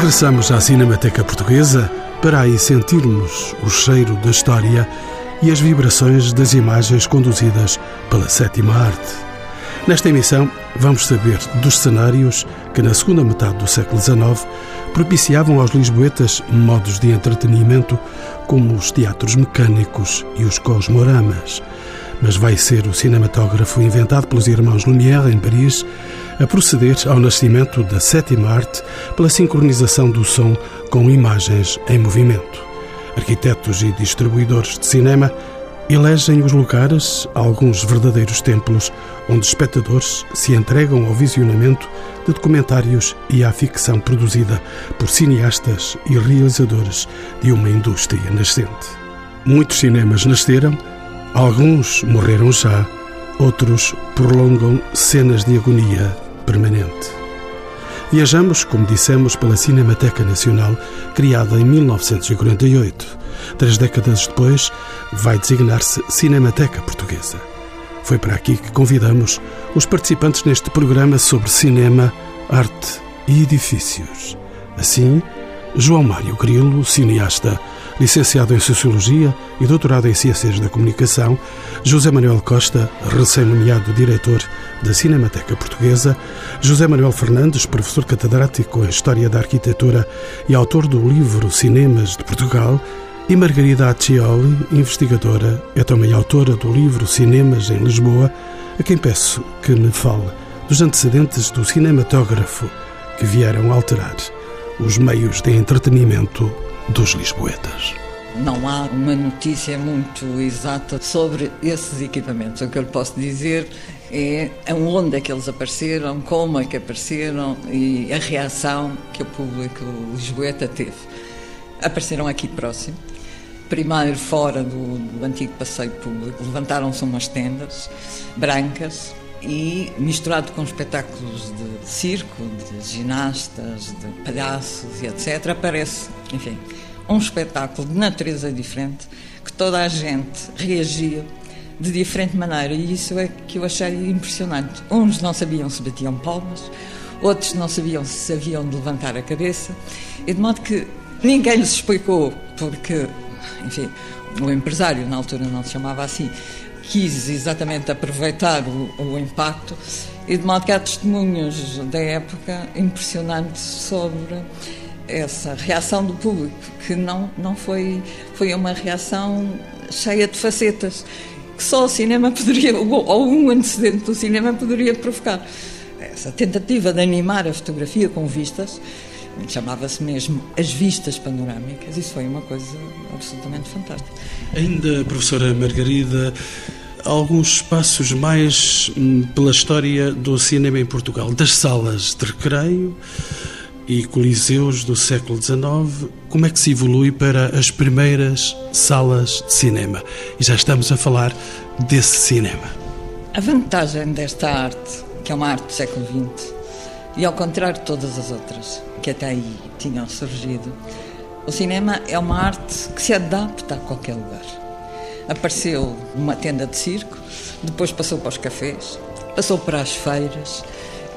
Regressamos à Cinemateca Portuguesa para aí sentirmos o cheiro da história e as vibrações das imagens conduzidas pela sétima arte. Nesta emissão, vamos saber dos cenários que, na segunda metade do século XIX, propiciavam aos lisboetas modos de entretenimento como os teatros mecânicos e os cosmoramas. Mas vai ser o cinematógrafo inventado pelos irmãos Lumière, em Paris, a proceder ao nascimento da sétima arte pela sincronização do som com imagens em movimento. Arquitetos e distribuidores de cinema elegem os lugares, alguns verdadeiros templos, onde espectadores se entregam ao visionamento de documentários e à ficção produzida por cineastas e realizadores de uma indústria nascente. Muitos cinemas nasceram, alguns morreram já, outros prolongam cenas de agonia permanente. Viajamos, como dissemos, pela Cinemateca Nacional, criada em 1948. Três décadas depois, vai designar-se Cinemateca Portuguesa. Foi para aqui que convidamos os participantes neste programa sobre cinema, arte e edifícios. Assim, João Mário Grilo, cineasta, licenciado em Sociologia e doutorado em Ciências da Comunicação, José Manuel Costa, recém-nomeado diretor da Cinemateca Portuguesa, José Manuel Fernandes, professor catedrático em História da Arquitetura e autor do livro Cinemas de Portugal, e Margarida Accioli, investigadora, é também autora do livro Cinemas em Lisboa, a quem peço que me fale dos antecedentes do cinematógrafo que vieram alterar os meios de entretenimento dos lisboetas. Não há uma notícia muito exata sobre esses equipamentos. O que eu lhe posso dizer é onde é que eles apareceram, como é que apareceram e a reação que o público lisboeta teve. Apareceram aqui próximo, primeiro fora do, do antigo passeio público, levantaram-se umas tendas brancas e misturado com espetáculos de circo, de ginastas, de palhaços e etc., aparece, enfim, um espetáculo de natureza diferente que toda a gente reagia de diferente maneira e isso é que eu achei impressionante. Uns não sabiam se batiam palmas, outros não sabiam se haviam de levantar a cabeça e de modo que ninguém lhes explicou porque, enfim, o empresário na altura não se chamava assim, quis exatamente aproveitar o, o impacto e de modo que há testemunhos da época impressionantes sobre essa reação do público, que não, não foi, foi uma reação cheia de facetas, que só o cinema poderia, ou um antecedente do cinema poderia provocar. Essa tentativa de animar a fotografia com vistas, chamava-se mesmo As Vistas Panorâmicas, isso foi uma coisa absolutamente fantástica. Ainda, professora Margarida, alguns espaços mais hum, pela história do cinema em Portugal, das salas de recreio, e coliseus do século XIX, como é que se evolui para as primeiras salas de cinema? E já estamos a falar desse cinema. A vantagem desta arte, que é uma arte do século XX, e ao contrário de todas as outras que até aí tinham surgido, o cinema é uma arte que se adapta a qualquer lugar. Apareceu numa tenda de circo, depois passou para os cafés, passou para as feiras,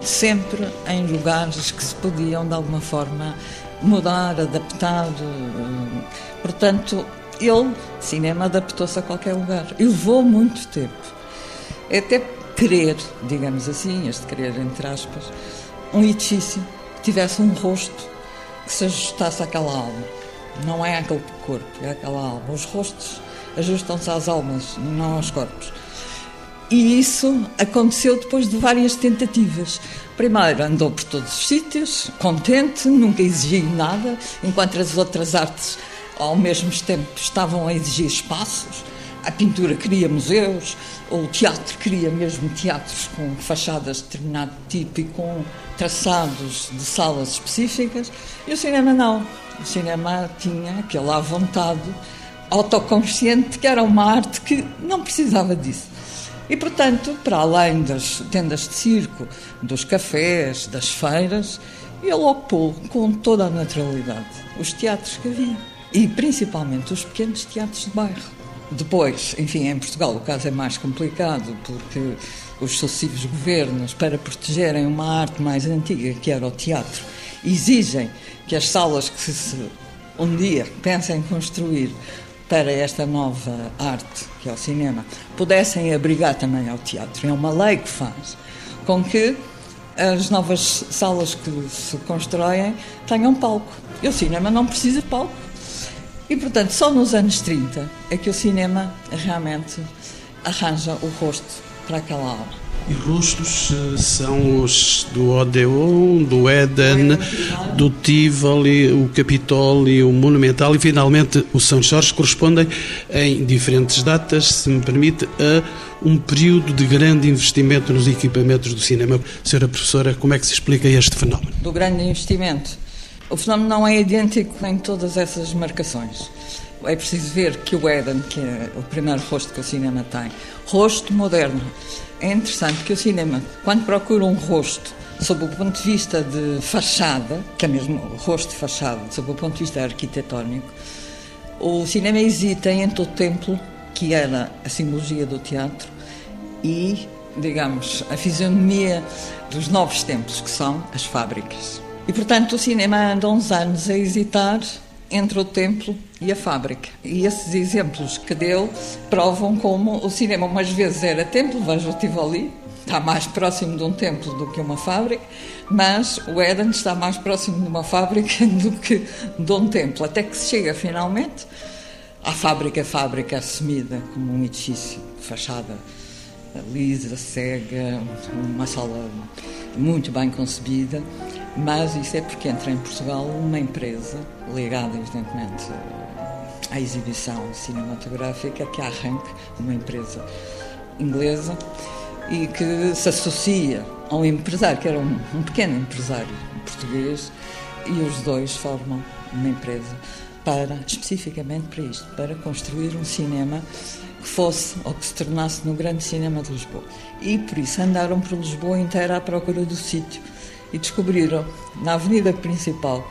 sempre em lugares que se podiam, de alguma forma, mudar, adaptar. Portanto, ele, cinema, adaptou-se a qualquer lugar. E levou muito tempo. É até querer, digamos assim, este querer entre aspas, um edifício que tivesse um rosto que se ajustasse àquela alma. Não é aquele corpo, é aquela alma. Os rostos ajustam-se às almas, não aos corpos. E isso aconteceu depois de várias tentativas. Primeiro andou por todos os sítios, contente, nunca exigiu nada, enquanto as outras artes ao mesmo tempo estavam a exigir espaços. A pintura queria museus, o teatro queria mesmo teatros com fachadas de determinado tipo e com traçados de salas específicas, e o cinema não. O cinema tinha aquela vontade autoconsciente que era uma arte que não precisava disso. E, portanto, para além das tendas de circo, dos cafés, das feiras, ele ocupou com toda a naturalidade os teatros que havia. E principalmente os pequenos teatros de bairro. Depois, enfim, em Portugal o caso é mais complicado porque os sucessivos governos, para protegerem uma arte mais antiga, que era o teatro, exigem que as salas que se um dia pensem construir para esta nova arte, que é o cinema, pudessem abrigar também ao teatro. É uma lei que faz com que as novas salas que se constroem tenham palco. E o cinema não precisa de palco. E, portanto, só nos anos 30 é que o cinema realmente arranja o rosto para aquela aula. E rostos eh, são os do Odeon, do Éden, do Tivoli, o Capitólio, o Monumental e finalmente o São Jorge correspondem em diferentes datas, se me permite, a um período de grande investimento nos equipamentos do cinema. Senhora professora, como é que se explica este fenómeno? Do grande investimento. O fenómeno não é idêntico em todas essas marcações. É preciso ver que o Éden, que é o primeiro rosto que o cinema tem, rosto moderno, é interessante que o cinema, quando procura um rosto sob o ponto de vista de fachada, que é mesmo o rosto de fachada, sob o ponto de vista arquitetónico, o cinema hesita entre o templo, que era a simbologia do teatro, e, digamos, a fisionomia dos novos templos, que são as fábricas. E, portanto, o cinema anda uns anos a hesitar entre o templo e a fábrica. E esses exemplos que deu provam como o cinema umas vezes era templo, veja o Tivoli, está mais próximo de um templo do que uma fábrica, mas o Éden está mais próximo de uma fábrica do que de um templo, até que se chega finalmente à fábrica, fábrica assumida como um edifício, fachada lisa, cega, uma sala muito bem concebida, mas isso é porque entra em Portugal uma empresa ligada, evidentemente, à exibição cinematográfica, que arranque, uma empresa inglesa, e que se associa a um empresário, que era um, um pequeno empresário português, e os dois formam uma empresa para, especificamente para isto, para construir um cinema que fosse ou que se tornasse no grande cinema de Lisboa. E por isso andaram por Lisboa inteira à procura do sítio e descobriram na avenida principal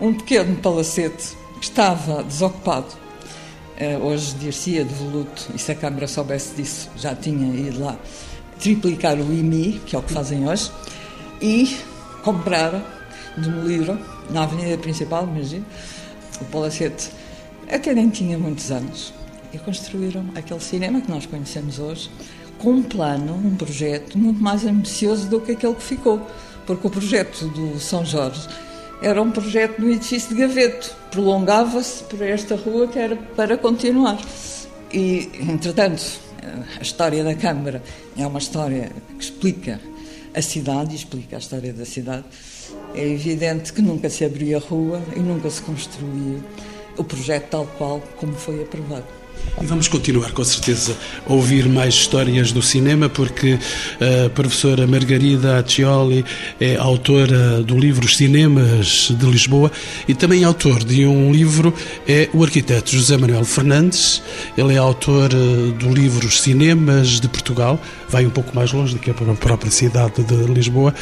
um pequeno palacete que estava desocupado. Uh, hoje dir-se-ia de voluto, e se a Câmara soubesse disso, já tinha ido lá triplicar o IMI, que é o que fazem hoje, e compraram, demoliram, na avenida principal, imagino, o palacete até nem tinha muitos anos, e construíram aquele cinema que nós conhecemos hoje, com um plano, um projeto muito mais ambicioso do que aquele que ficou porque o projeto do São Jorge era um projeto do edifício de Gaveto, prolongava-se por esta rua que era para continuar. E, entretanto, a história da Câmara é uma história que explica a cidade e explica a história da cidade. É evidente que nunca se abriu a rua e nunca se construiu o projeto tal qual como foi aprovado. E vamos continuar, com certeza, a ouvir mais histórias do cinema, porque a professora Margarida Accioli é autora do livro Cinemas de Lisboa e também autor de um livro, é o arquiteto José Manuel Fernandes. Ele é autor eh, do livro Cinemas de Portugal, vai um pouco mais longe do que a própria cidade de Lisboa.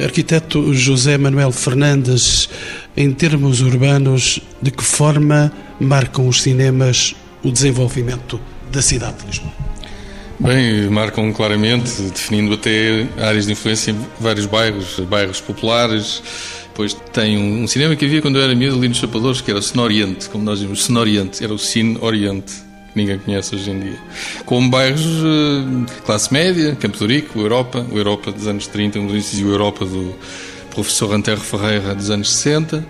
Arquiteto José Manuel Fernandes, em termos urbanos, de que forma marcam os cinemas o desenvolvimento da cidade de Lisboa? Bem, marcam claramente, definindo até áreas de influência em vários bairros, bairros populares. Depois tem um, cinema que havia quando eu era miúdo ali nos Chapadores, que era o Cine Oriente, como nós dizemos, Cine Oriente, era o Cine Oriente, que ninguém conhece hoje em dia. Com bairros uh, classe média, Campo de Rico, Europa, o Europa dos anos 30, um dos e o Europa do professor Antero Ferreira dos anos 60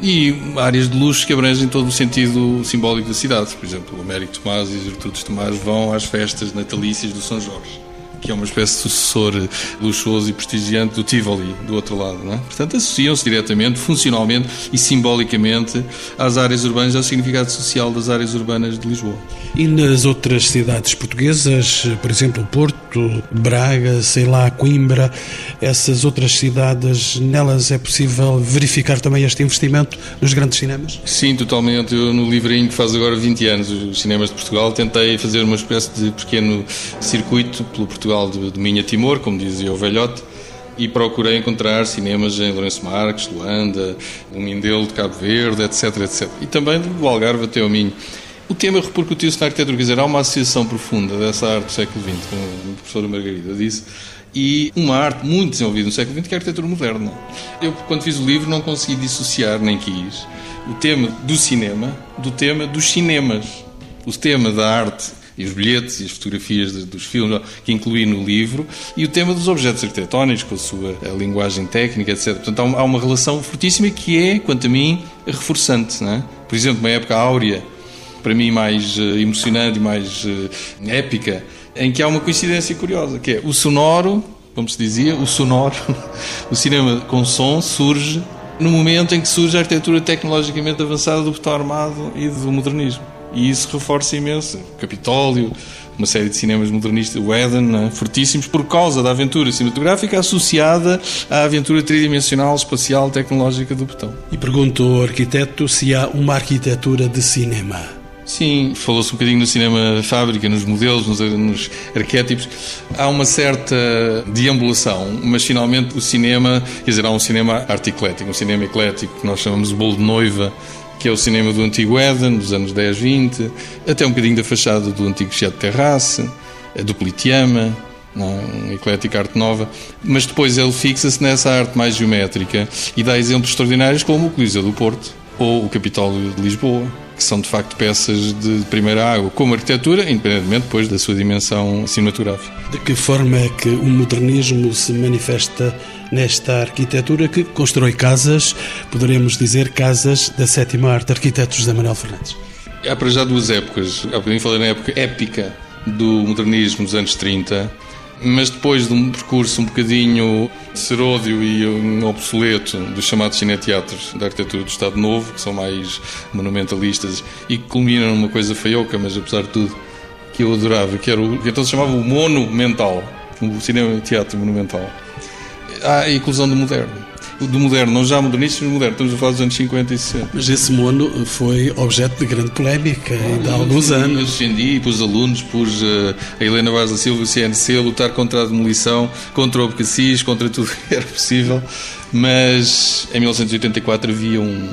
e áreas de luxo que abrangem todo o sentido simbólico da cidade. Por exemplo, o Américo Tomás e os Gertrudes Tomás vão às festas natalícias do São Jorge que é uma espécie de sucessor luxuoso e prestigiante do Tivoli, do outro lado. Não é? Portanto, associam-se diretamente, funcionalmente e simbolicamente às áreas urbanas, ao significado social das áreas urbanas de Lisboa. E nas outras cidades portuguesas, por exemplo, Porto, Braga, sei lá, Coimbra, essas outras cidades, nelas é possível verificar também este investimento nos grandes cinemas? Sim, totalmente. Eu, no livrinho que faz agora 20 anos, os cinemas de Portugal, tentei fazer uma espécie de pequeno circuito pelo Portugal Portugal de, de Minha Timor, como dizia o velhote, e procurei encontrar cinemas em Lourenço Marques, Luanda, o Mindelo de Cabo Verde, etc, etc. E também do Algarve até ao Minho. O tema repercutiu-se na arquitetura, quer dizer, há uma associação profunda dessa arte do século XX, como a professora Margarida disse, e uma arte muito desenvolvida no século XX, que é a arquitetura moderna. Eu, quando fiz o livro, não consegui dissociar, nem quis, o tema do cinema do tema dos cinemas. O tema da arte e os bilhetes e as fotografias dos filmes que incluí no livro e o tema dos objetos arquitetónicos com a sua a linguagem técnica, etc. Portanto, há uma relação fortíssima que é, quanto a mim, reforçante. É? Por exemplo, uma época áurea, para mim mais uh, emocionante e mais uh, épica, em que há uma coincidência curiosa, que é o sonoro, como se dizia, o sonoro, o cinema com som surge no momento em que surge a arquitetura tecnologicamente avançada do botão armado e do modernismo. E isso reforça imenso. Capitólio, uma série de cinemas modernistas, o Eden, né, fortíssimos por causa da aventura cinematográfica associada à aventura tridimensional, espacial, tecnológica do botão. E pergunto ao arquiteto se há uma arquitetura de cinema. Sim, falou-se um bocadinho no cinema fábrica, nos modelos, nos, nos, arquétipos. Há uma certa deambulação, mas finalmente o cinema, quer dizer, há um cinema arte eclético, um cinema eclético que nós chamamos de bolo de noiva, que é o cinema do antigo Éden, dos anos 10, 20, até um bocadinho da fachada do antigo Chiado Terrace, do Politeama, um eclético arte nova, mas depois ele fixa-se nessa arte mais geométrica e dá exemplos extraordinários como o Coliseu do Porto ou o Capitólio de Lisboa que são de facto peças de primeira água, como arquitetura, independentemente depois da sua dimensão cinematográfica. De que forma é que o modernismo se manifesta nesta arquitetura que constrói casas, poderemos dizer casas da sétima arte, arquitetos da Manuel Fernandes? Há para já duas épocas. Há bocadinho falei na época épica do modernismo dos anos 30, mas depois de um percurso um bocadinho seródio e um obsoleto dos chamados cineteatros da arquitetura do Estado Novo, que são mais monumentalistas e que culminam numa coisa feioca, mas apesar de tudo, que eu adorava, que era o que então se chamava o monumental, o cinema teatro monumental. Há a inclusão do moderno do moderno, não já modernista, mas moderno. Estamos a falar dos anos 50 e 60. Mas esse mono foi objeto de grande polémica ainda há alguns anos. Eu defendi, pus alunos, pus uh, a Helena Vaz da Silva e o CNC a lutar contra a demolição, contra o abcacis, contra tudo que era possível. Mas em 1984 havia um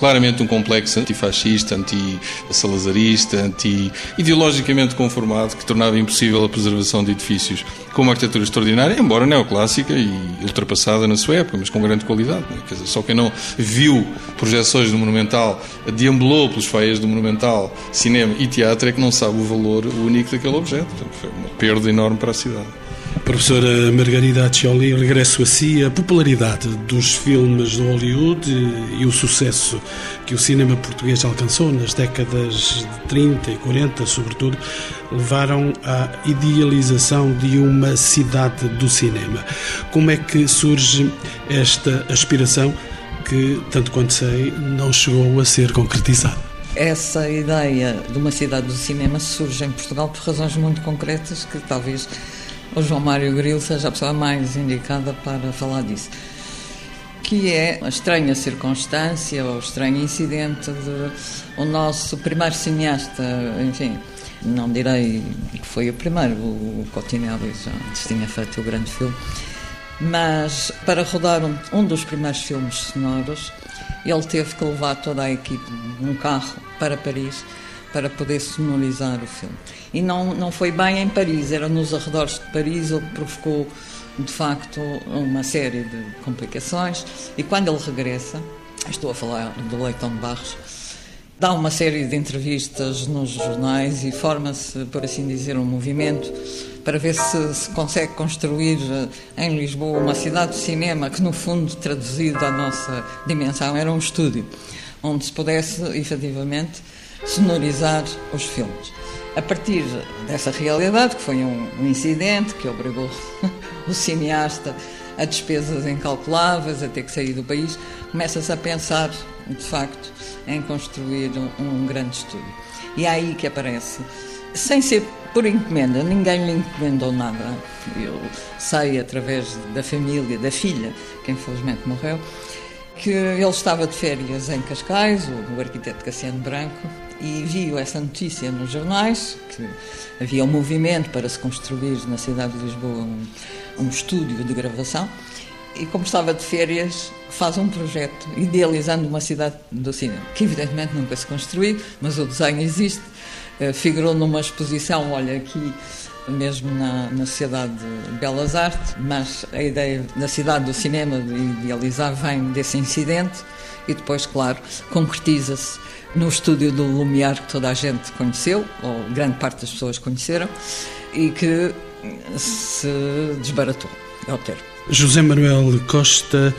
claramente um complexo antifascista, anti-salazarista, anti-ideologicamente conformado que tornava impossível a preservação de edifícios com uma arquitetura extraordinária, embora neoclássica e ultrapassada na sua época, mas com grande qualidade. Né? Dizer, só quem não viu projeções do Monumental, deambulou pelos feias do Monumental, cinema e teatro, é que não sabe o valor único daquele objeto. Portanto, foi uma perda enorme para a cidade. Professora Margarida Accioli, regresso a si. A popularidade dos filmes de Hollywood e o sucesso que o cinema português alcançou nas décadas de 30 e 40, sobretudo, levaram à idealização de uma cidade do cinema. Como é que surge esta aspiração que, tanto quanto sei, não chegou a ser concretizada? Essa ideia de uma cidade do cinema surge em Portugal por razões muito concretas que talvez o João Mário Grilo seja a pessoa mais indicada para falar disso. Que é a estranha circunstância ou estranho incidente de o nosso primeiro cineasta, enfim, não direi que foi o primeiro, o Cotinelli já tinha feito o grande filme, mas para rodar um, um dos primeiros filmes sonoros, ele teve que levar toda a equipe num carro para Paris para poder sonorizar o filme. E não, não foi bem em Paris, era nos arredores Paris, que provocou, de facto, uma série de complicações. E quando ele regressa, estou a falar do Leitão de Barros, dá uma série de entrevistas nos jornais e forma-se, por assim dizer, um movimento para ver se se consegue construir eh, em Lisboa uma cidade de cinema que, no fundo, traduzido à nossa dimensão, era um estúdio onde se pudesse, efetivamente, sonorizar os filmes. A partir dessa realidade, que foi um, incidente que obrigou o cineasta a despesas incalculáveis, a ter que sair do país, começa-se a pensar, de facto, em construir um, um grande estúdio. E é aí que aparece, sem ser por encomenda, ninguém lhe encomendou nada. Eu sei através da família, da filha, que infelizmente morreu, que ele estava de férias em Cascais, o arquiteto Cassiano Branco, e viu essa notícia nos jornais, que havia um movimento para se construir na cidade de Lisboa um, um estúdio de gravação, e como estava de férias, faz um projeto idealizando uma cidade do cinema, que evidentemente nunca se construiu, mas o desenho existe, uh, figurou numa exposição, olha aqui, mesmo na, na Sociedade de Belas Artes, mas a ideia da cidade do cinema de idealizar vem desse incidente e depois, claro, concretiza-se no estúdio do Lumiar que toda a gente conheceu, ou grande parte das pessoas conheceram, e que se desbaratou, é o termo. José Manuel Costa,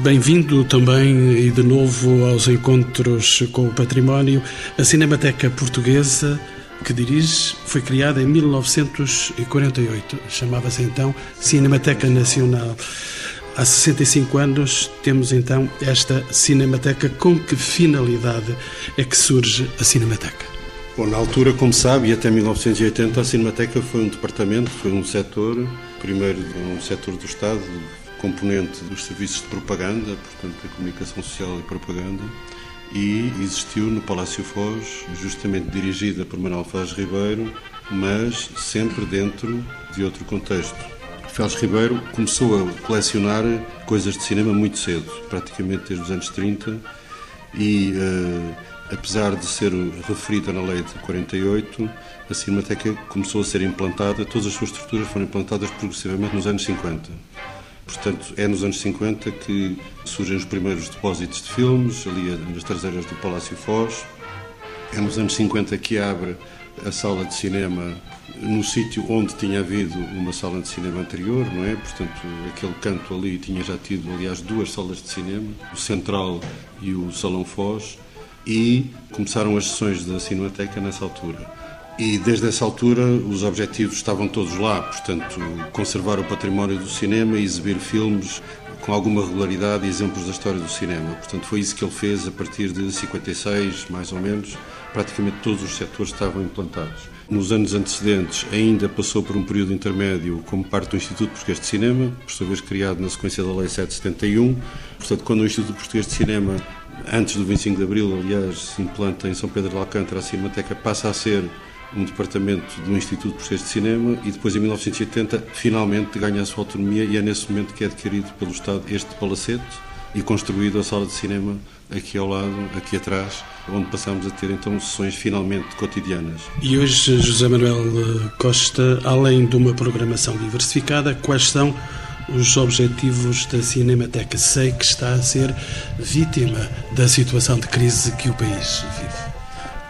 bem-vindo também e de novo aos encontros com o património. A Cinemateca Portuguesa que dirige foi criada em 1948. Chamava-se então Cinemateca Nacional. Há 65 anos temos então esta Cinemateca. Com que finalidade é que surge a Cinemateca? Bom, na altura, como sabe, e até 1980, a Cinemateca foi um departamento, foi um setor, primeiro um setor do Estado, componente dos serviços de propaganda, portanto, da comunicação social e propaganda, e existiu no Palácio Foz, justamente dirigida por Manuel Faz Ribeiro, mas sempre dentro de outro contexto. Félix Ribeiro começou a colecionar coisas de cinema muito cedo, praticamente desde os anos 30, e uh, apesar de ser referida na lei de 48, a Cinemateca começou a ser implantada, todas as suas estruturas foram implantadas progressivamente nos anos 50. Portanto, é nos anos 50 que surgem os primeiros depósitos de filmes, ali nas traseiras do Palácio Foz. É nos anos 50 que abre a sala de cinema no sítio onde tinha havido uma sala de cinema anterior, não é? Portanto, aquele canto ali tinha já tido, aliás, duas salas de cinema, o Central e o Salão Foz, e começaram as sessões da Cinemateca nessa altura. E desde essa altura os objetivos estavam todos lá, portanto, conservar o património do cinema e exibir filmes com alguma regularidade e exemplos da história do cinema. Portanto, foi isso que ele fez a partir de 56, mais ou menos. Praticamente todos os setores estavam implantados. Nos anos antecedentes, ainda passou por um período intermédio como parte do Instituto Português de Cinema, por sua vez criado na sequência da Lei 771. Portanto, quando o Instituto Português de Cinema, antes do 25 de Abril, aliás, se implanta em São Pedro de Alcântara, a Cinemateca passa a ser um departamento do Instituto Português de Cinema e depois em 1980 finalmente ganha a sua autonomia e é nesse momento que é adquirido pelo Estado este palacete e construído a sala de cinema aqui ao lado, aqui atrás, onde passamos a ter então sessões finalmente cotidianas. E hoje, José Manuel eh, Costa, além de uma programação diversificada, quais são os objetivos da Cinemateca? Sei que está a ser vítima da situação de crise que o país vive.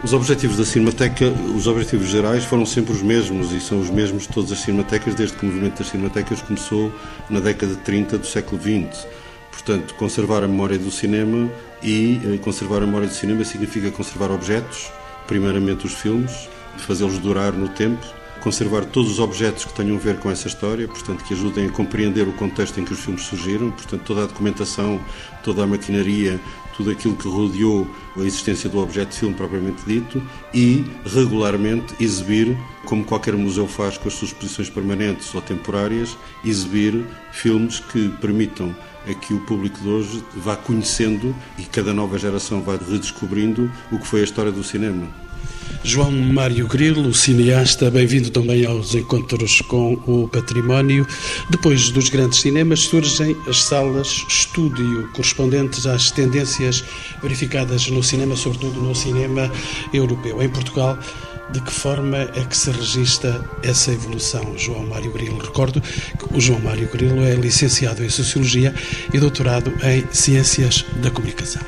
Os objetivos da Cinemateca, os objetivos gerais foram sempre os mesmos e são os mesmos de todas as cinematecas desde que o movimento das cinematecas começou na década de 30 do século XX. Portanto, conservar a memória do cinema e eh, conservar a memória do cinema significa conservar objetos, primeiramente os filmes, fazê-los durar no tempo, conservar todos os objetos que tenham a ver com essa história, portanto, que ajudem a compreender o contexto em que os filmes surgiram, portanto, toda a documentação, toda a maquinaria, tudo aquilo que rodeou a existência do objeto de filme propriamente dito e regularmente exibir, como qualquer museu faz com as suas exposições permanentes ou temporárias, exibir filmes que permitam a que o público de hoje vá conhecendo e cada nova geração vá redescobrindo o que foi a história do cinema. João Mário Grilo, cineasta, bem-vindo também aos encontros com o património. Depois dos grandes cinemas surgem as salas estúdio, correspondentes às tendências verificadas no cinema, sobretudo no cinema europeu. Em Portugal, de que forma é que se registra essa evolução, João Mário Grilo? Recordo que o João Mário Grilo é licenciado em Sociologia e doutorado em Ciências da Comunicação.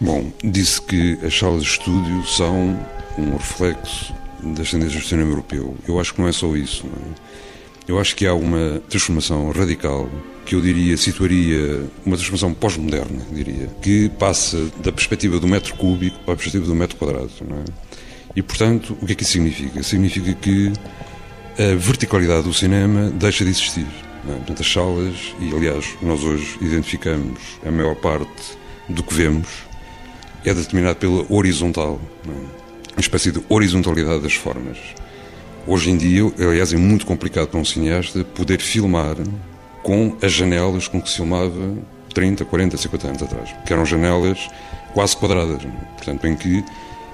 Bom, disse que as salas de estúdio são um reflexo das tendências do cinema europeu. Eu acho que não é só isso. É? Eu acho que há uma transformação radical que eu diria situaria uma transformação pós-moderna, diria, que passa da perspectiva do metro cúbico para a perspectiva do metro quadrado. É? E, portanto, o que é que isso significa? Significa que a verticalidade do cinema deixa de existir. É? Portanto, as salas, e aliás, nós hoje identificamos a maior parte do que vemos, é determinado pela horizontal. É? uma espécie de horizontalidade das formas. Hoje em dia, aliás, é muito complicado para um cineasta poder filmar com as janelas com que se filmava 30, 40, 50 anos atrás, que eram janelas quase quadradas, portanto, em que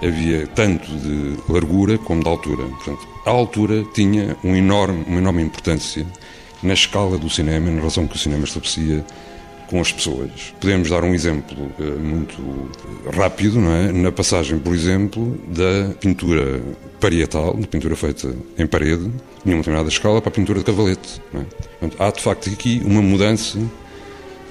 havia tanto de largura como de altura. Portanto, a altura tinha um enorme, uma enorme importância na escala do cinema, na relação que o cinema estabelecia com as pessoas. Podemos dar um exemplo uh, muito rápido, não é? Na passagem, por exemplo, da pintura parietal, de pintura feita em parede, em uma determinada escala, para a pintura de cavalete. É? Portanto, há de facto aqui uma mudança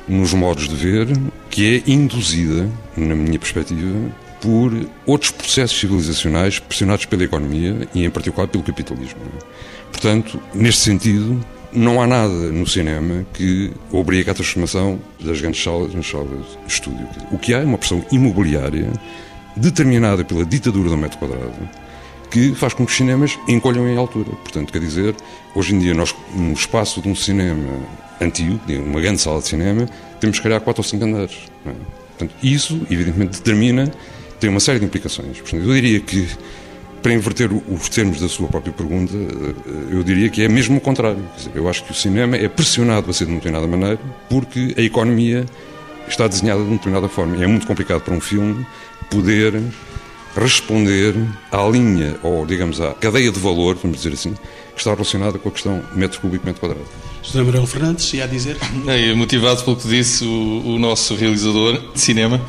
nos modos de ver que é induzida, na minha perspectiva, por outros processos civilizacionais pressionados pela economia e, em particular, pelo capitalismo. Portanto, neste sentido, não há nada no cinema que obrigue à transformação das grandes salas nas salas de estúdio. O que há é uma pressão imobiliária determinada pela ditadura do metro quadrado que faz com que os cinemas encolham em altura. Portanto, quer dizer, hoje em dia, nós, no espaço de um cinema antigo, uma grande sala de cinema, temos que criar quatro ou cinco andares. É? Portanto, isso, evidentemente, determina, tem uma série de implicações. Eu diria que, para inverter os termos da sua própria pergunta, eh, eu diria que é mesmo o contrário. Dizer, eu acho que o cinema é pressionado a ser de uma determinada maneira porque a economia está desenhada de uma determinada forma. E é muito complicado para um filme poder responder à linha, ou digamos, à cadeia de valor, vamos dizer assim, que está relacionada com a questão metro cúbico, metro quadrado. José Manuel Fernandes, ia dizer? É, motivado pelo que disse o, o nosso realizador de cinema,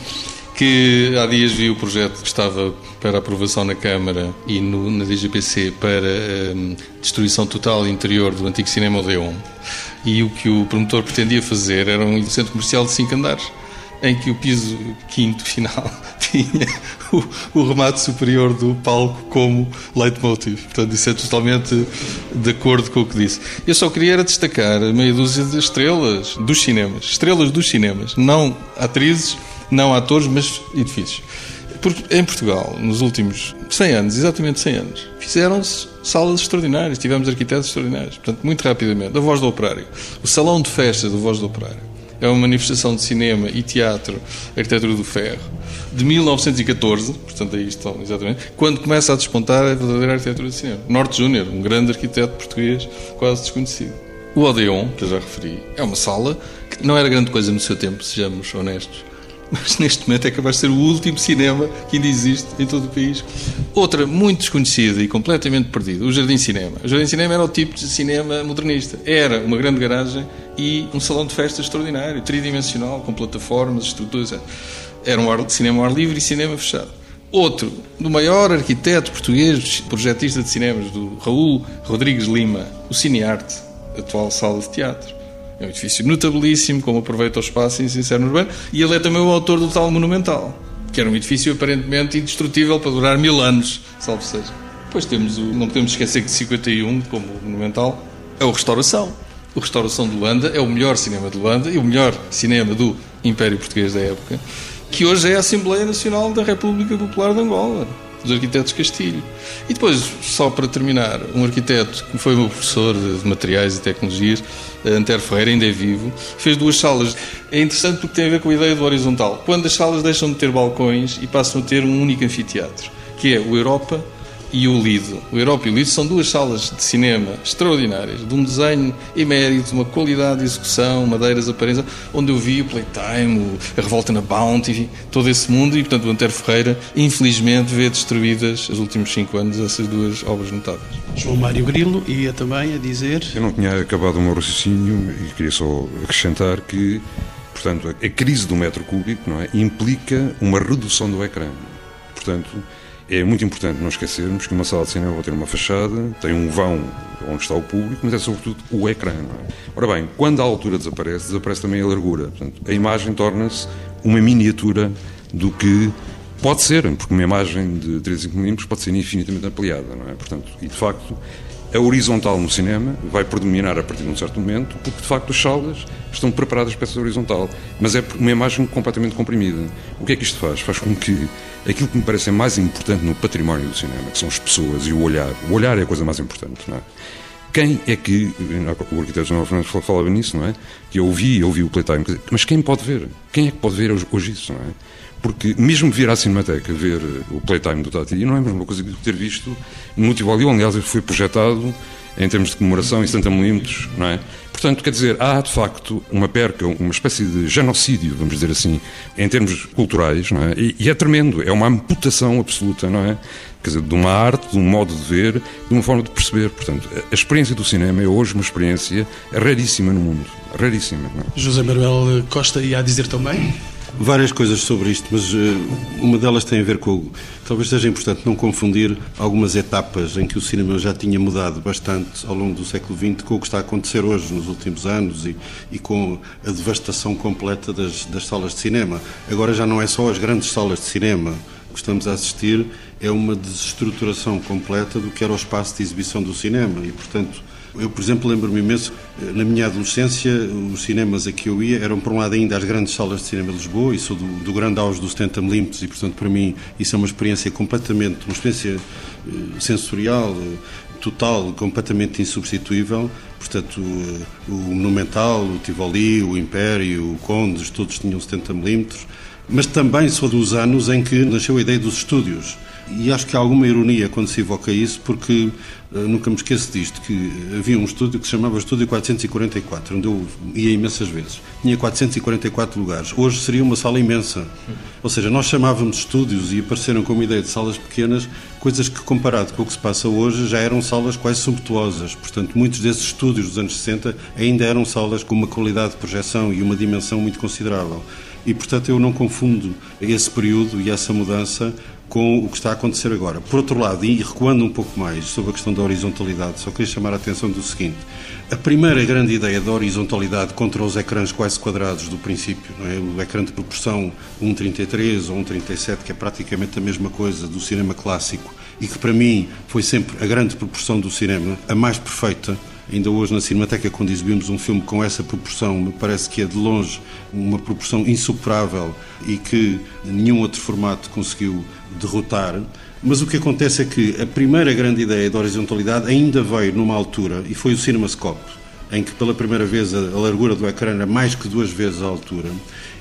que há dias viu o projeto que estava para aprovação na Câmara e no, na DGPC para um, destruição total interior do antigo cinema Odeon. E o que o promotor pretendia fazer era um centro comercial de cinco andares em que o piso quinto final tinha o, o, remate superior do palco como leitmotiv. Portanto, isso é totalmente de acordo com o que disse. Eu só queria destacar meia dúzia de estrelas dos cinemas. Estrelas dos cinemas. Não atrizes, não atores, mas edifícios. Porque em Portugal, nos últimos 100 anos, exatamente 100 anos, fizeram-se salas extraordinárias, tivemos arquitetos extraordinários. Portanto, muito rapidamente. A Voz do Operário. O Salão de Festas da Voz do Operário é uma manifestação de cinema e teatro, arquitetura do ferro, de 1914, portanto aí estão exatamente, quando começa a despontar a verdadeira arquitetura de cinema. Norte Júnior, um grande arquiteto português quase desconhecido. O Odeon, que eu já referi, é uma sala que não era grande coisa no seu tempo, sejamos honestos, mas neste momento é capaz de ser o último cinema que ainda existe em todo o país. Outra muito desconhecida e completamente perdida, o Jardim Cinema. O Jardim Cinema era o tipo de cinema modernista. Era uma grande garagem e um salão de festas extraordinário, tridimensional, com plataformas, estruturas. Era um cinema ao ar livre e cinema fechado. Outro, do maior arquiteto português, projetista de cinemas, do Raul Rodrigues Lima, o Cinearte, atual sala de teatro. É um edifício notabilíssimo, como aproveita o espaço em Sincero Urbano, e ele é também o autor do tal Monumental, que era um edifício aparentemente indestrutível para durar mil anos, salvo seja. Depois temos o, não podemos esquecer que de 51, como Monumental, é o Restauração. O Restauração de Luanda é o melhor cinema de Luanda e o melhor cinema do Império Português da época, que hoje é a Assembleia Nacional da República Popular de Angola, dos arquitetos Castilho. E depois, só para terminar, um arquiteto que foi meu professor de materiais e tecnologias, Antero Ferreira, ainda é vivo, fez duas salas. É interessante porque tem a ver com a ideia do horizontal. Quando as salas deixam de ter balcões e passam a ter um único anfiteatro, que é o Europa e o Lido. O Europa e o Lido são duas salas de cinema extraordinárias, de um desenho emérito, uma qualidade de execução, madeiras aparências, onde eu vi o Playtime, a Revolta na Bounty, todo esse mundo e, portanto, o Antero Ferreira, infelizmente, vê destruídas, nos últimos cinco anos, essas duas obras notáveis. João Mário Grilo ia também a dizer... Eu não tinha acabado o meu raciocínio e queria só acrescentar que, portanto, a crise do metro cúbico não é, implica uma redução do ecrã. Portanto, é muito importante não esquecermos que uma sala de cinema vai ter uma fachada, tem um vão onde está o público, mas é sobretudo o ecrã. É? Ora bem, quando a altura desaparece, desaparece também a largura. Portanto, a imagem torna-se uma miniatura do que pode ser, porque uma imagem de 35mm pode ser infinitamente ampliada, não é? Portanto, e de facto, a horizontal no cinema vai predominar a partir de um certo momento, porque de facto as salas estão preparadas para essa horizontal, mas é uma imagem completamente comprimida. O que é que isto faz? Faz com que aquilo que me parece mais importante no património do cinema, que são as pessoas e o olhar, o olhar é a coisa mais importante, não é? Quem é que, o arquiteto General Fernandes falava nisso, não é? Que eu ouvi, eu ouvi o Playtime, mas quem pode ver? Quem é que pode ver hoje isso, não é? Porque mesmo vir à Cinemateca ver o Playtime do Tati não é a mesma coisa que ter visto no Tivoli, aliás, foi projetado em termos de comemoração em 70 milímetros, não é? Portanto, quer dizer, há de facto uma perca, uma espécie de genocídio, vamos dizer assim, em termos culturais, não é? E, e é tremendo, é uma amputação absoluta, não é? Quer dizer, de uma arte, de um modo de ver, de uma forma de perceber. Portanto, a experiência do cinema é hoje uma experiência raríssima no mundo. Raríssima. Não é? José Manuel Costa ia dizer também? Várias coisas sobre isto, mas uh, uma delas tem a ver com. Talvez seja importante não confundir algumas etapas em que o cinema já tinha mudado bastante ao longo do século XX com o que está a acontecer hoje, nos últimos anos, e, e com a devastação completa das, das salas de cinema. Agora já não é só as grandes salas de cinema que estamos a assistir, é uma desestruturação completa do que era o espaço de exibição do cinema e, portanto, eu, por exemplo, lembro-me imenso, na minha adolescência, os cinemas a que eu ia eram, por um lado, ainda as grandes salas de cinema de Lisboa, e sou do, do grande auge dos 70mm, e, portanto, para mim, isso é uma experiência completamente, uma experiência eh, sensorial, eh, total, completamente insubstituível. Portanto, eh, o Monumental, o Tivoli, o Império, o Condes, todos tinham 70mm. Mas também sou dos anos em que nasceu a ideia dos estúdios. E acho que há alguma ironia quando se evoca isso, porque nunca me esqueço disto, que havia um estúdio que se chamava Estúdio 444, onde eu ia imensas vezes. Tinha 444 lugares. Hoje seria uma sala imensa. Ou seja, nós chamávamos estúdios e apareceram como ideia de salas pequenas, coisas que, comparado com o que se passa hoje, já eram salas quase sumptuosas. Portanto, muitos desses estúdios dos anos 60 ainda eram salas com uma qualidade de projeção e uma dimensão muito considerável. E, portanto, eu não confundo esse período e essa mudança com o que está a acontecer agora. Por outro lado, e recuando um pouco mais sobre a questão da horizontalidade, só queria chamar a atenção do seguinte: a primeira grande ideia da horizontalidade contra os ecrãs quase quadrados do princípio, é? o ecrã de proporção 1,33 ou 1,37, que é praticamente a mesma coisa do cinema clássico e que para mim foi sempre a grande proporção do cinema, a mais perfeita Ainda hoje na Cinemateca, quando exibimos um filme com essa proporção, me parece que é de longe uma proporção insuperável e que nenhum outro formato conseguiu derrotar. Mas o que acontece é que a primeira grande ideia da horizontalidade ainda veio numa altura, e foi o CinemaScope, em que pela primeira vez a largura do ecrã era mais que duas vezes a altura,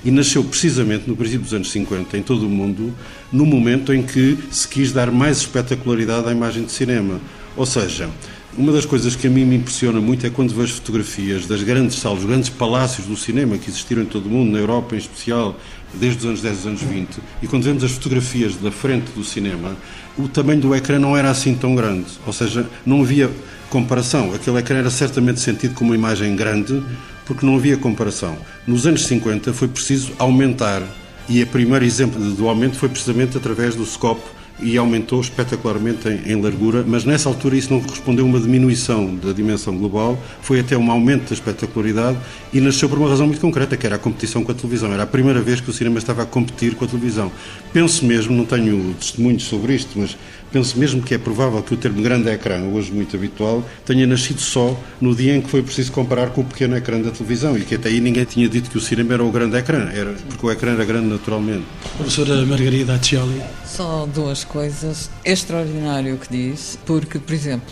e nasceu precisamente no princípio dos anos 50, em todo o mundo, no momento em que se quis dar mais espetacularidade à imagem de cinema. Ou seja, uma das coisas que a mim me impressiona muito é quando vejo fotografias das grandes salas, grandes palácios do cinema que existiram em todo o mundo, na Europa em especial, desde os anos 10 dos anos 20, e quando vemos as fotografias da frente do cinema, o tamanho do ecrã não era assim tão grande, ou seja, não havia comparação. Aquele ecrã era certamente sentido como uma imagem grande, porque não havia comparação. Nos anos 50 foi preciso aumentar, e o primeiro exemplo do aumento foi precisamente através do scope e aumentou espetacularmente em, em, largura, mas nessa altura isso não correspondeu a uma diminuição da dimensão global, foi até um aumento da espetacularidade e nasceu por uma razão muito concreta, que era a competição com a televisão. Era a primeira vez que o cinema estava a competir com a televisão. Penso mesmo, não tenho testemunhos sobre isto, mas penso mesmo que é provável que o termo grande ecrã, hoje muito habitual, tenha nascido só no dia em que foi preciso comparar com o pequeno ecrã da televisão e que até aí ninguém tinha dito que o cinema era o grande ecrã, era, porque o ecrã era grande naturalmente. Professora Margarida Accioli. Só duas coisas. Extraordinário o que disse, porque, por exemplo,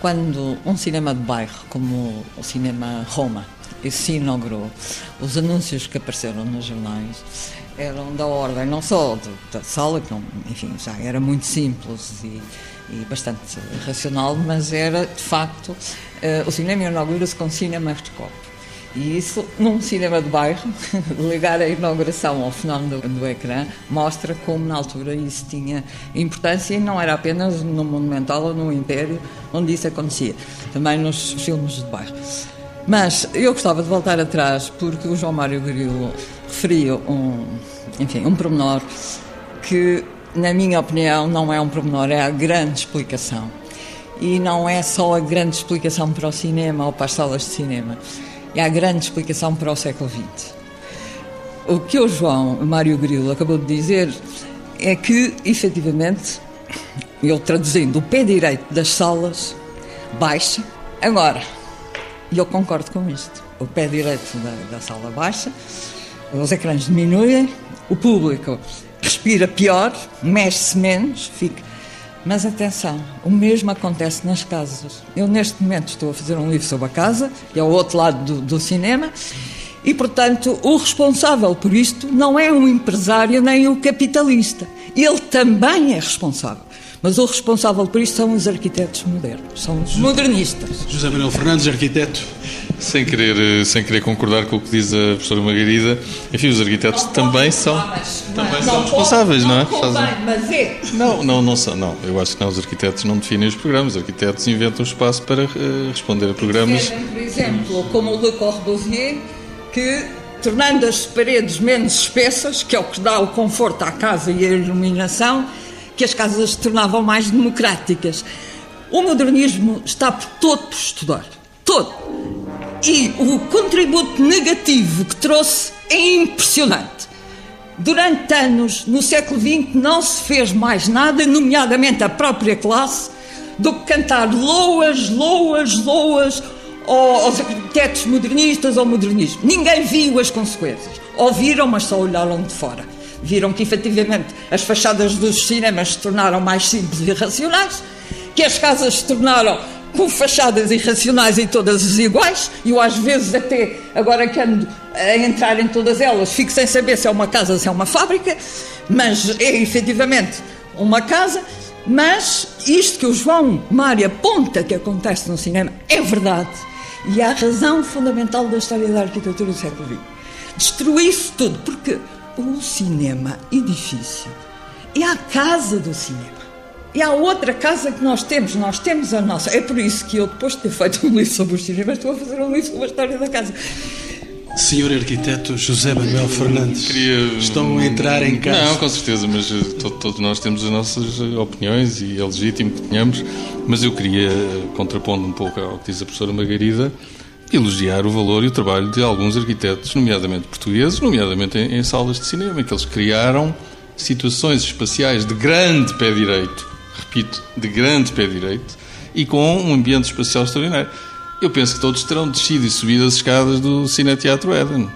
quando um cinema de bairro, como o Cinema Roma, se inaugurou, os anúncios que apareceram nos jornais eram da ordem não só da sala, que não, enfim, já era muito simples e, e bastante racional, mas era, de facto, uh, o cinema inaugura-se com cinemascope. E isso, num cinema de bairro, ligar a inauguração ao fenómeno do, do, ecrã, mostra como na altura isso tinha importância e não era apenas no Monumental ou no Império onde isso acontecia, também nos filmes de bairro. Mas eu gostava de voltar atrás porque o João Mário Grilo referiu um, enfim, um pormenor que, na minha opinião, não é um pormenor, é a grande explicação. E não é só a grande explicação para o cinema ou para as salas de cinema, é a grande explicação para o século XX. O que o João Mário Grilo acabou de dizer é que, efetivamente, eu traduzindo, o pé direito das salas baixa. Agora, e eu concordo com isto. O pé direito da, da sala baixa, os ecrãs diminuem, o público respira pior, mexe-se menos, fica. Mas atenção, o mesmo acontece nas casas. Eu, neste momento, estou a fazer um livro sobre a casa, que é o outro lado do, do cinema, e, portanto, o responsável por isto não é o empresário nem o capitalista. Ele também é responsável. Mas o responsável por isso são os arquitetos modernos, são os modernistas. José Manuel Fernandes, arquiteto. Sem querer, eh, sem querer concordar com o que diz a professora Margarida, enfim, os arquitetos Não também pode, são, mas- também mas são não responsáveis, pode, não é? convém, Fazem- mas é. Não, não, não são, não. Eu acho que não, os arquitetos não definem os programas, os arquitetos inventam espaço para eh, responder a programas. Servem, por exemplo, como o Le Corbusier, que tornando as paredes menos espessas, que é o que dá o conforto à casa e a iluminação, que as casas se tornavam mais democráticas. O modernismo está por todo por estudar. Todo. E o contributo negativo que trouxe é impressionante. Durante anos, no século XX, não se fez mais nada, nomeadamente a própria classe, do que cantar loas, loas, loas ao- aos arquitetos modernistas ou modernismo. Ninguém viu as consequências. Ouviram, mas só olharam de fora. Viram que, efetivamente, as fachadas dos cinemas se tornaram mais simples e racionais, que as casas se tornaram com fachadas irracionais e todas iguais, e eu às vezes até, agora que ando a entrar em todas elas, fico sem saber se é uma casa ou se é uma fábrica, mas é efetivamente uma casa, mas isto que o João Mário aponta que acontece no cinema é verdade, e é a razão fundamental da história da arquitetura do século XX. Destruir-se tudo, porque o cinema, edifício, é a casa do cinema. E há outra casa que nós temos, nós temos a nossa. É por isso que eu, depois de ter feito um livro sobre os cinemas, estou a fazer um livro sobre a história da casa. Senhor arquiteto José Manuel Fernandes. Queria- Estão a entrar em casa. Não, com certeza, mas eh, to- todos nós temos as nossas eh, opiniões e é legítimo que tenhamos. Mas eu queria, eh, contrapondo um pouco ao que diz a professora Margarida, elogiar o valor e o trabalho de alguns arquitetos, nomeadamente portugueses, nomeadamente em, em salas de cinema, que eles criaram situações espaciais de grande pé direito, repito, de grande pé direito, e com um ambiente espacial extraordinário. Eu penso que todos terão descido e subido as escadas do Cine Teatro Éden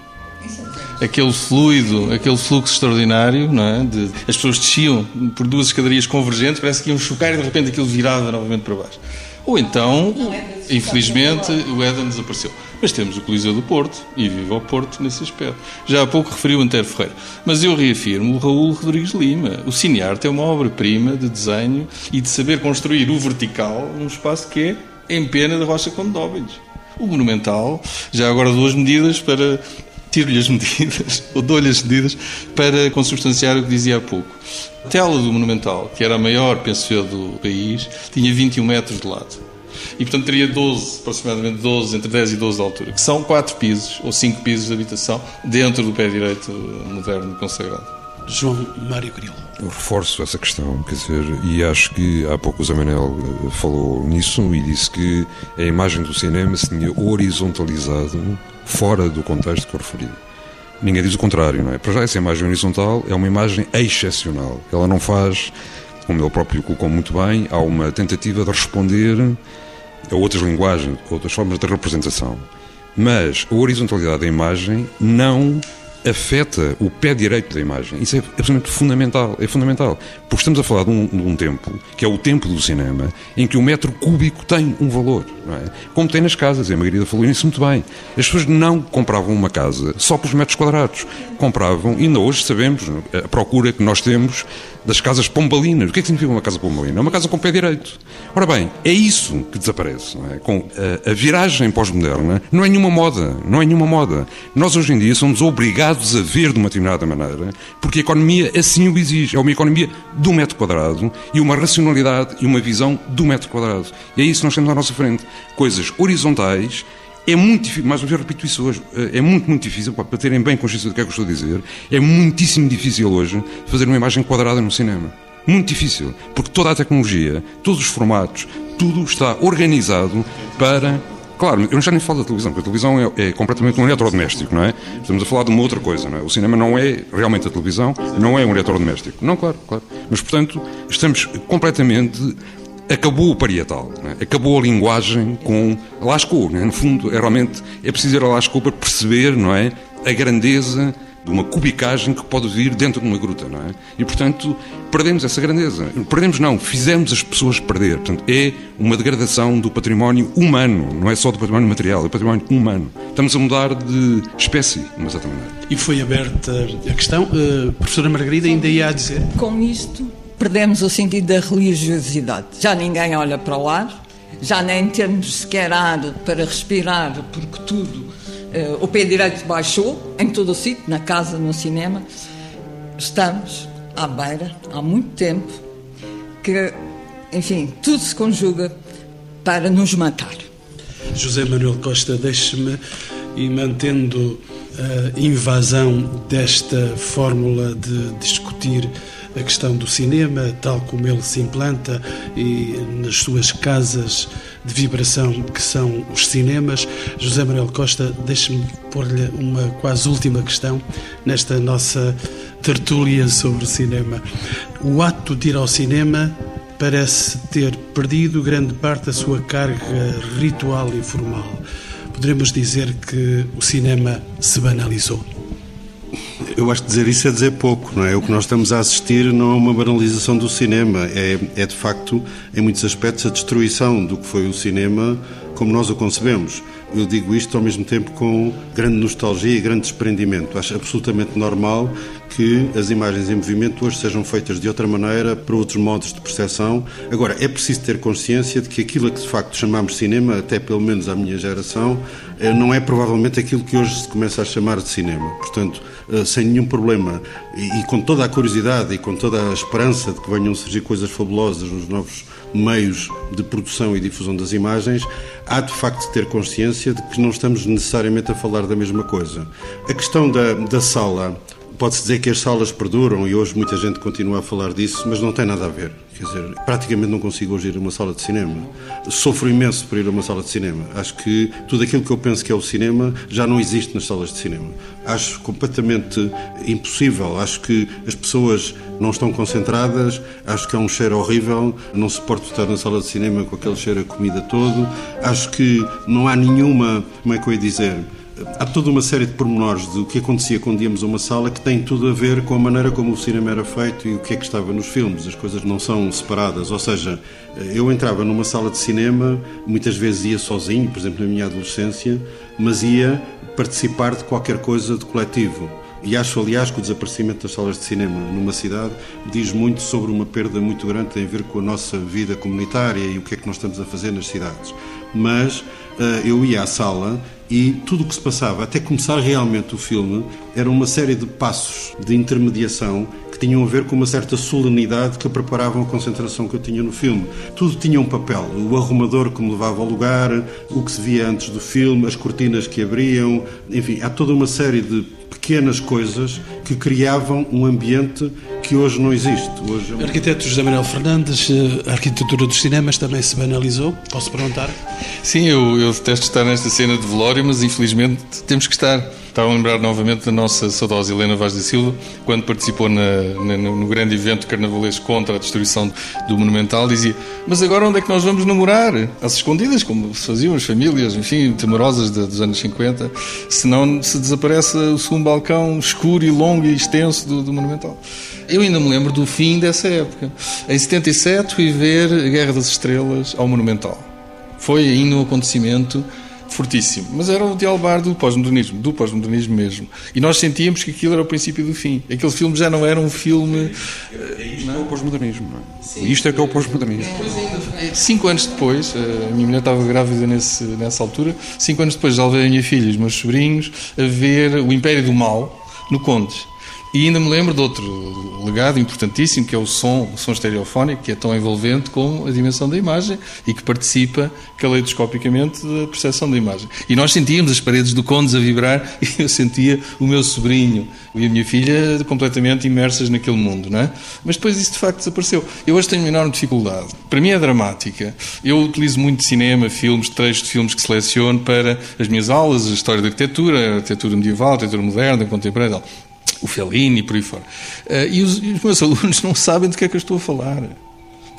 aquele fluido, aquele fluxo extraordinário, não é? De- as pessoas desciam por duas escadarias convergentes, parece que iam chocar e de repente aquilo virava novamente para baixo. Ou então, infelizmente, o Éden desapareceu. Mas temos o Coliseu do Porto e viva o Porto nesse aspecto. Já há pouco referiu o Antero Ferreira. Mas eu reafirmo o Raul Rodrigues Lima. O cinearte é uma obra-prima de desenho e de saber construir o vertical num espaço que é em pena de Rocha Condóbilos. O monumental, já agora duas medidas para tiro-lhe as medidas, ou dou-lhe as medidas, para consubstanciar o que dizia há pouco. A tela do Monumental, que era a maior, penso eu, do país, tinha 21 metros de lado. E, portanto, teria 12, aproximadamente 12, entre 10 e 12 de altura, que são 4 pisos, ou 5 pisos de habitação, dentro do pé direito moderno consagrado. João Mário Grilo. Eu reforço essa questão, quer dizer, e acho que há pouco o Zé Manel eh, falou nisso e disse que a imagem do cinema se tinha horizontalizado fora do contexto que eu referi. Ninguém diz o contrário, não é? Para já, essa imagem horizontal é uma imagem excepcional. Ela não faz, como ele próprio colocou muito bem, há uma tentativa de responder a outras linguagens, outras formas de representação. Mas a horizontalidade da imagem não afeta o pé direito da imagem. Isso é absolutamente fundamental. É fundamental. Porque estamos a falar de um, de um tempo, que é o tempo do cinema, em que o metro cúbico tem um valor. É? Como tem nas casas. E a Margarida falou nisso muito bem. As pessoas não compravam uma casa só pelos metros quadrados. Compravam, ainda hoje sabemos, a procura que nós temos das casas pombalinas. O que é que significa uma casa pombalina? É uma casa com pé direito. Ora bem, é isso que desaparece. É? Com a, a viragem pós-moderna, não é nenhuma moda. Não é nenhuma moda. Nós hoje em dia somos obrigados a ver de uma determinada maneira, porque a economia assim o exige. É uma economia do metro quadrado e uma racionalidade e uma visão do metro quadrado. E é isso que nós temos à nossa frente. Coisas horizontais é muito difícil, mais uma vez repito isso hoje, é muito, muito difícil, para terem bem consciência do que é que eu estou a dizer, é muitíssimo difícil hoje fazer uma imagem quadrada no cinema. Muito difícil, porque toda a tecnologia, todos os formatos, tudo está organizado para. Claro, eu já nem falo da televisão, porque a televisão é, é completamente um eletrodoméstico, não é? Estamos a falar de uma outra coisa, não é? O cinema não é realmente a televisão, não é um eletrodoméstico. Não, claro, claro. Mas, portanto, estamos completamente acabou o parietal, né? acabou a linguagem com Lascaux, né? no fundo, é realmente é preciso ir a Lascaux para perceber, não é, a grandeza de uma cubicagem que pode vir dentro de uma gruta, não é? E portanto perdemos essa grandeza. Perdemos não, fizemos as pessoas perder. Portanto é uma degradação do património humano, não é só do património material, é do património humano. Estamos a mudar de espécie, de uma certa maneira. E foi aberta a questão. A professora Margarida ainda ia a dizer. Com isto, perdemos o sentido da religiosidade. Já ninguém olha para o ar, já nem temos sequer ar para respirar, porque tudo, uh, o pé direito baixou, em todo o sítio, na casa, no cinema. Estamos à beira, há muito tempo, que, enfim, tudo se conjuga para nos matar. José Manuel Costa, deixe-me, e mantendo a invasão desta fórmula de discutir a questão do cinema, tal como ele se implanta e nas suas casas de vibração que são os cinemas. José Manuel Costa, deixe-me pôr-lhe uma quase última questão nesta nossa tertúlia sobre o cinema. O ato de ir ao cinema parece ter perdido grande parte da sua carga ritual e formal. Poderemos dizer que o cinema se banalizou. Eu acho que dizer isso é dizer pouco, não é? O que nós estamos a assistir não é uma banalização do cinema, é, é de facto, em muitos aspectos, a destruição do que foi o cinema como nós o concebemos. Eu digo isto ao mesmo tempo com grande nostalgia e grande desprendimento. Acho absolutamente normal que as imagens em movimento hoje sejam feitas de outra maneira, para outros modos de percepção. Agora, é preciso ter consciência de que aquilo a que de facto chamamos cinema, até pelo menos a minha geração, não é provavelmente aquilo que hoje se começa a chamar de cinema. Portanto, eh, sem nenhum problema e com toda a curiosidade e com toda a esperança de que venham surgir coisas fabulosas nos novos meios de produção e difusão das imagens, há de facto de ter consciência de que não estamos necessariamente a falar da mesma coisa. A questão da, da sala Pode-se dizer que as salas perduram e hoje muita gente continua a falar disso, mas não tem nada a ver. Quer dizer, praticamente não consigo hoje ir a uma sala de cinema. Sofro imenso por ir a uma sala de cinema. Acho que tudo aquilo que eu penso que é o cinema já não existe nas salas de cinema. Acho completamente impossível. Acho que as pessoas não estão concentradas, acho que há um cheiro horrível, não suporto estar na sala de cinema com aquele cheiro a comida todo. Acho que não há nenhuma, como é que eu ia dizer, há toda uma série de pormenores do que acontecia quando íamos a uma sala que tem tudo a ver com a maneira como o cinema era feito e o que é que estava nos filmes. As coisas não são separadas. Ou seja, eu entrava numa sala de cinema, muitas vezes ia sozinho, por exemplo, na minha adolescência, mas ia participar de qualquer coisa de coletivo. E acho, aliás, que o desaparecimento das salas de cinema numa cidade diz muito sobre uma perda muito grande tem a ver com a nossa vida comunitária e o que é que nós estamos a fazer nas cidades. Mas uh, eu ia à sala e tudo o que se passava, até começar realmente o filme, era uma série de passos de intermediação que tinham a ver com uma certa solenidade que preparavam a concentração que eu tinha no filme. Tudo tinha um papel. O arrumador que me levava ao lugar, o que se via antes do filme, as cortinas que abriam, enfim, há toda uma série de pequenas coisas que criavam um ambiente que hoje não existe. Hoje... É Arquiteto José Manuel Fernandes, eh, a arquitetura dos cinemas também se banalizou? Posso perguntar? Sim, eu, eu detesto estar nesta cena de velório, mas infelizmente temos que estar. Estava a lembrar novamente da nossa saudosa Helena Vaz da Silva, quando participou na, na, no grande evento carnavalesco contra a destruição do Monumental, dizia: Mas agora onde é que nós vamos namorar? Às escondidas, como se faziam as famílias, enfim, temorosas dos anos 50, se não se desaparece o segundo balcão escuro e longo e extenso do, do Monumental. Eu ainda me lembro do fim dessa época. Em 77 fui ver a Guerra das Estrelas ao Monumental. Foi ainda um acontecimento fortíssimo. Mas era o dialogar do pós-modernismo, do pós-modernismo mesmo. E nós sentíamos que aquilo era o princípio do fim. Aquele filme já não era um filme. É, isto não? é o pós-modernismo, não é? Sim. Isto é que é o pós-modernismo. Cinco anos depois, eh, a minha mulher estava grávida nesse, nessa altura, cinco anos depois já levei a minha filha e os meus sobrinhos a ver O Império do Mal no Condes. E ainda me lembro de outro legado importantíssimo, que é o som, o som estereofónico, que é tão envolvente como a dimensão da imagem e que participa caleidoscopicamente da percepção da imagem. E nós sentíamos as paredes do Condes a vibrar e eu sentia o meu sobrinho e a minha filha completamente imersas naquele mundo, não é? Mas depois isso de facto desapareceu. Eu hoje tenho uma enorme dificuldade. Para mim é dramática. Eu utilizo muito cinema, filmes, trechos de filmes que seleciono para as minhas aulas, a história da arquitetura, a arquitetura medieval, a arquitetura moderna, contemporânea o Fellini por aí fora. Uh, e, os, e os meus alunos não sabem do que é que eu estou a falar.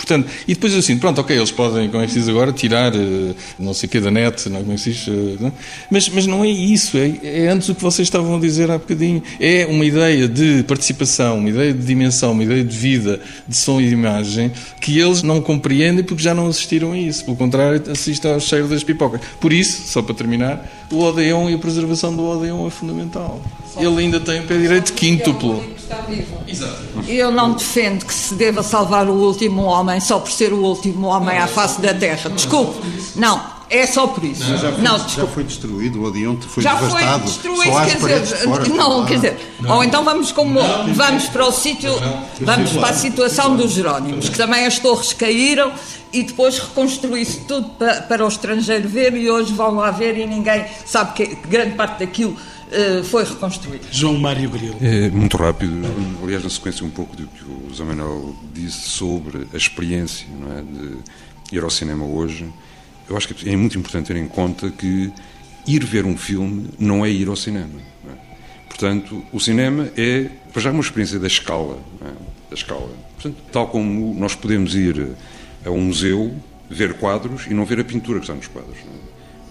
Portanto, e depois assim, pronto, ok, eles podem, como é que se diz agora, tirar uh, não sei o que da net, não, é, como é que se diz, uh, mas, mas não é isso, é, é, antes do que vocês estavam a dizer há bocadinho. É uma ideia de participação, uma ideia de dimensão, uma ideia de vida, de som e de imagem, que eles não compreendem porque já não assistiram a isso. Pelo contrário, assistem ao cheiro das pipocas. Por isso, só para terminar, o Odeon e a preservação do Odeon é fundamental. Ele ainda tem o pé direito quíntuplo. Vivo. Exato. Eu não defendo que se deva salvar o último homem só por ser o último homem à face da Terra. Desculpe. Não, é só por isso. Já foi, não, já foi destruído, o Odionte foi Já devastado. foi destruído, Só quer dizer, fora. não, Ah, quer dizer, ou então vamos como vamos para o sítio, vamos para a situação dos Jerónimos, que também as torres caíram e depois reconstruiu-se tudo para, para o estrangeiro ver e hoje vão lá ver e ninguém sabe que grande parte daquilo foi reconstruído. João Mário Grilo. É muito rápido, aliás, na sequência um pouco do que o Zé Manuel disse sobre a experiência não é, de ir ao cinema hoje. Eu acho que é muito importante ter em conta que ir ver um filme não é ir ao cinema. não é? Portanto, o cinema é, para já, uma experiência da escala. não é? Da escala. Portanto, tal como nós podemos ir a um museu, ver quadros e não ver a pintura que está nos quadros.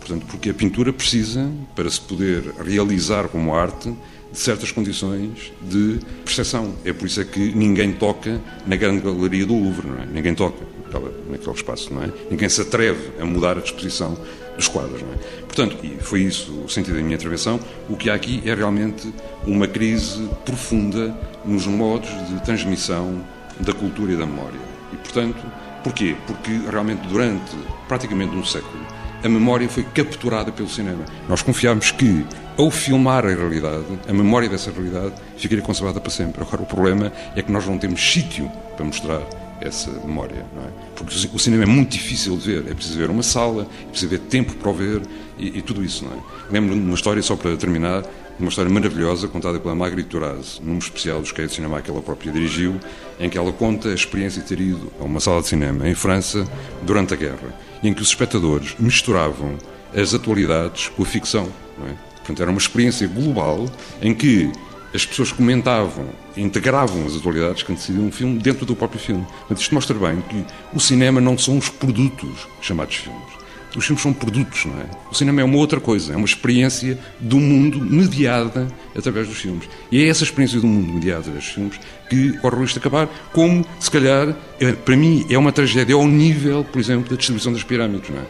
Portanto, porque a pintura precisa, para se poder realizar como arte, de certas condições de percepção. É por isso é que ninguém toca na grande galeria do Louvre, não é? Ninguém toca naquela, naquele espaço, não é? Ninguém se atreve a mudar a disposição dos quadros, não é? Portanto, e foi isso o sentido da minha intervenção, o que há aqui é realmente uma crise profunda nos modos de transmissão da cultura e da memória. E, portanto, porquê? Porque realmente durante praticamente um século a memória foi capturada pelo cinema. Nós confiámos que, ao filmar a realidade, a memória dessa realidade ficaria conservada para sempre. Agora, o problema é que nós não temos sítio para mostrar essa memória, é? Porque o cinema é muito difícil de ver. É preciso ver uma sala, é preciso ver tempo para o ver e, e tudo isso, não é? Lembro-me de uma história, só para terminar, uma história maravilhosa contada pela Marguerite Duras, num especial dos Caia de Cinema que ela própria dirigiu, em que ela conta a experiência de ter ido a uma sala de cinema em França durante a guerra, e em que os espectadores misturavam as atualidades com a ficção. Não é? Portanto, era uma experiência global em que as pessoas comentavam, integravam as atualidades que antecediam um filme dentro do próprio filme. Portanto, isto mostra bem que o cinema não são os produtos chamados filmes. Os filmes são produtos, não é? O cinema é uma outra coisa, é uma experiência do mundo mediada através dos filmes. E é essa experiência do mundo mediada através dos filmes que corre o risco de acabar, como, se calhar, é- para mim, é uma tragédia ao nível, por exemplo, da distribuição das pirâmides, não é?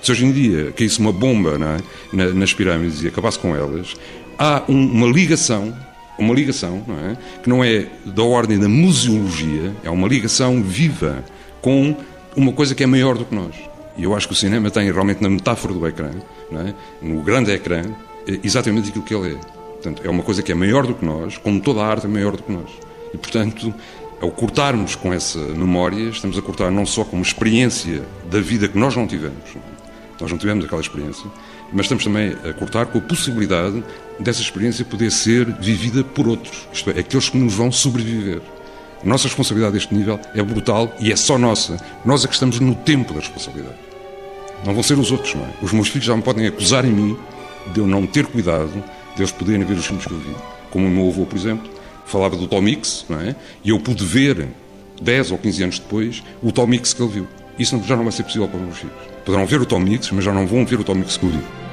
Se hoje em dia caísse uma bomba é? Na- nas pirâmides e acabasse com elas, há um- uma ligação, uma ligação, não é? Que não é da ordem da museologia, é uma ligação viva com uma coisa que é maior do que nós. E eu acho que o cinema tem realmente na metáfora do ecrã, é? no grande ecrã, é exatamente aquilo que ele é. Portanto, é uma coisa que é maior do que nós, como toda a arte é maior do que nós. E, portanto, ao cortarmos com essa memória, estamos a cortar não só com uma experiência da vida que nós não tivemos, é? nós não tivemos aquela experiência, mas estamos também a cortar com a possibilidade dessa experiência poder ser vivida por outros, isto é, aqueles que nos vão sobreviver. A nossa responsabilidade a este nível é brutal e é só nossa. Nós é que estamos no tempo da responsabilidade. Não vão ser os outros, não é? Os meus filhos já me podem acusar em mim de eu não ter cuidado, de eles poderem ver os filmes que eu vi. Como o meu avô, por exemplo, falava do Tom Mix, não é? E eu pude ver, 10 ou 15 anos depois, o Tom Mix que ele viu. Isso já não vai ser possível para os meus filhos. Poderão ver o Tom Mix, mas já não vão ver o Tom Mix que eu vi.